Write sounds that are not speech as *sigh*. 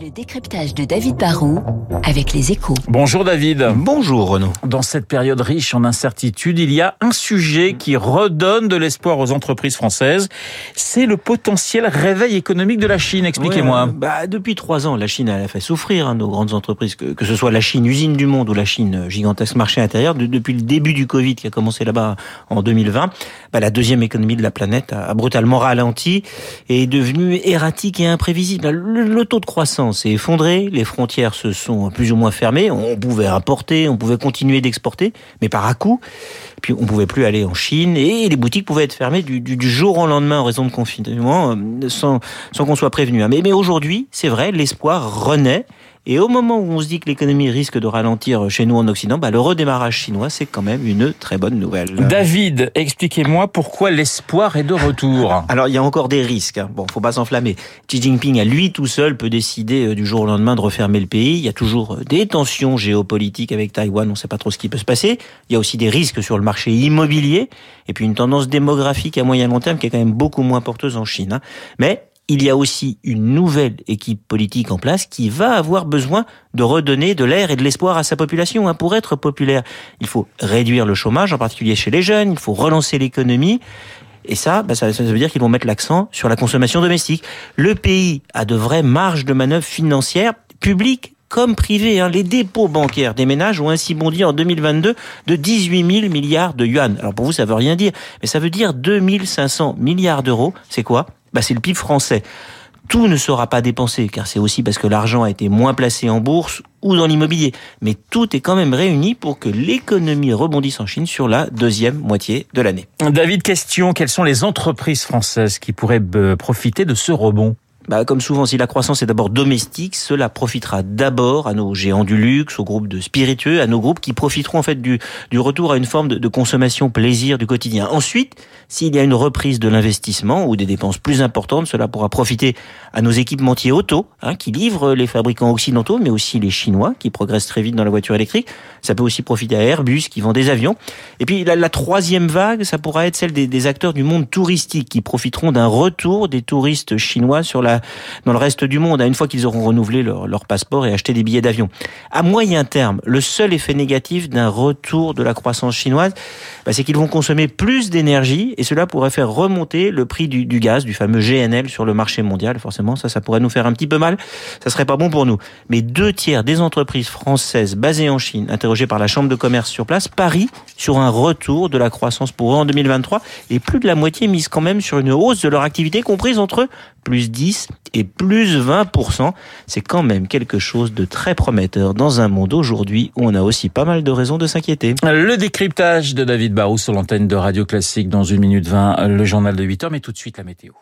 Le décryptage de David Barrault avec les échos. Bonjour David. Bonjour Renaud. Dans cette période riche en incertitudes, il y a un sujet qui redonne de l'espoir aux entreprises françaises. C'est le potentiel réveil économique de la Chine. Expliquez-moi. Ouais, bah, depuis trois ans, la Chine a fait souffrir hein, nos grandes entreprises, que, que, ce soit la Chine usine du monde ou la Chine gigantesque marché intérieur. De, depuis le début du Covid qui a commencé là-bas en 2020, bah, la deuxième économie de la planète a, a brutalement ralenti et est devenue erratique et imprévisible. Le, le taux de croissance s'est effondré, les frontières se sont plus ou moins fermées, on pouvait importer, on pouvait continuer d'exporter, mais par à coup. Puis on pouvait plus aller en Chine et les boutiques pouvaient être fermées du, jour au lendemain en raison de confinement sans, sans qu'on soit prévenu. Mais, mais aujourd'hui, c'est vrai, l'espoir renaît. Et au moment où on se dit que l'économie risque de ralentir chez nous en Occident, bah, le redémarrage chinois, c'est quand même une très bonne nouvelle. David, expliquez-moi pourquoi l'espoir est de retour. *laughs* Alors, il y a encore des risques. Bon, faut pas s'enflammer. Xi Jinping, à lui tout seul, peut décider du jour au lendemain de refermer le pays. Il y a toujours des tensions géopolitiques avec Taïwan. On ne sait pas trop ce qui peut se passer. Il y a aussi des risques sur le marché immobilier. Et puis une tendance démographique à moyen long terme qui est quand même beaucoup moins porteuse en Chine. Mais il y a aussi une nouvelle équipe politique en place qui va avoir besoin de redonner de l'air et de l'espoir à sa population. Pour être populaire, il faut réduire le chômage, en particulier chez les jeunes, il faut relancer l'économie. Et ça, bah ça, ça, veut dire qu'ils vont mettre l'accent sur la consommation domestique. Le pays a de vraies marges de manœuvre financières publiques comme privées. Hein. Les dépôts bancaires des ménages ont ainsi bondi en 2022 de 18 000 milliards de yuan. Alors pour vous, ça veut rien dire, mais ça veut dire 2500 milliards d'euros. C'est quoi? Bah, c'est le PIB français. Tout ne sera pas dépensé, car c'est aussi parce que l'argent a été moins placé en bourse ou dans l'immobilier. Mais tout est quand même réuni pour que l'économie rebondisse en Chine sur la deuxième moitié de l'année. David, question, quelles sont les entreprises françaises qui pourraient profiter de ce rebond? Bah, comme souvent, si la croissance est d'abord domestique, cela profitera d'abord à nos géants du luxe, aux groupes de spiritueux, à nos groupes qui profiteront en fait du, du retour à une forme de, de consommation plaisir du quotidien. Ensuite, s'il y a une reprise de l'investissement ou des dépenses plus importantes, cela pourra profiter à nos équipementiers auto, hein, qui livrent les fabricants occidentaux, mais aussi les Chinois, qui progressent très vite dans la voiture électrique. Ça peut aussi profiter à Airbus, qui vend des avions. Et puis la, la troisième vague, ça pourra être celle des, des acteurs du monde touristique, qui profiteront d'un retour des touristes chinois sur la dans le reste du monde, une fois qu'ils auront renouvelé leur, leur, passeport et acheté des billets d'avion. À moyen terme, le seul effet négatif d'un retour de la croissance chinoise, bah, c'est qu'ils vont consommer plus d'énergie et cela pourrait faire remonter le prix du, du, gaz, du fameux GNL sur le marché mondial. Forcément, ça, ça pourrait nous faire un petit peu mal. Ça serait pas bon pour nous. Mais deux tiers des entreprises françaises basées en Chine, interrogées par la Chambre de commerce sur place, parient sur un retour de la croissance pour eux en 2023 et plus de la moitié mise quand même sur une hausse de leur activité comprise entre plus 10 et plus 20%. C'est quand même quelque chose de très prometteur dans un monde aujourd'hui où on a aussi pas mal de raisons de s'inquiéter. Le décryptage de David Barou sur l'antenne de Radio Classique dans une minute 20, le journal de 8 heures, mais tout de suite la météo.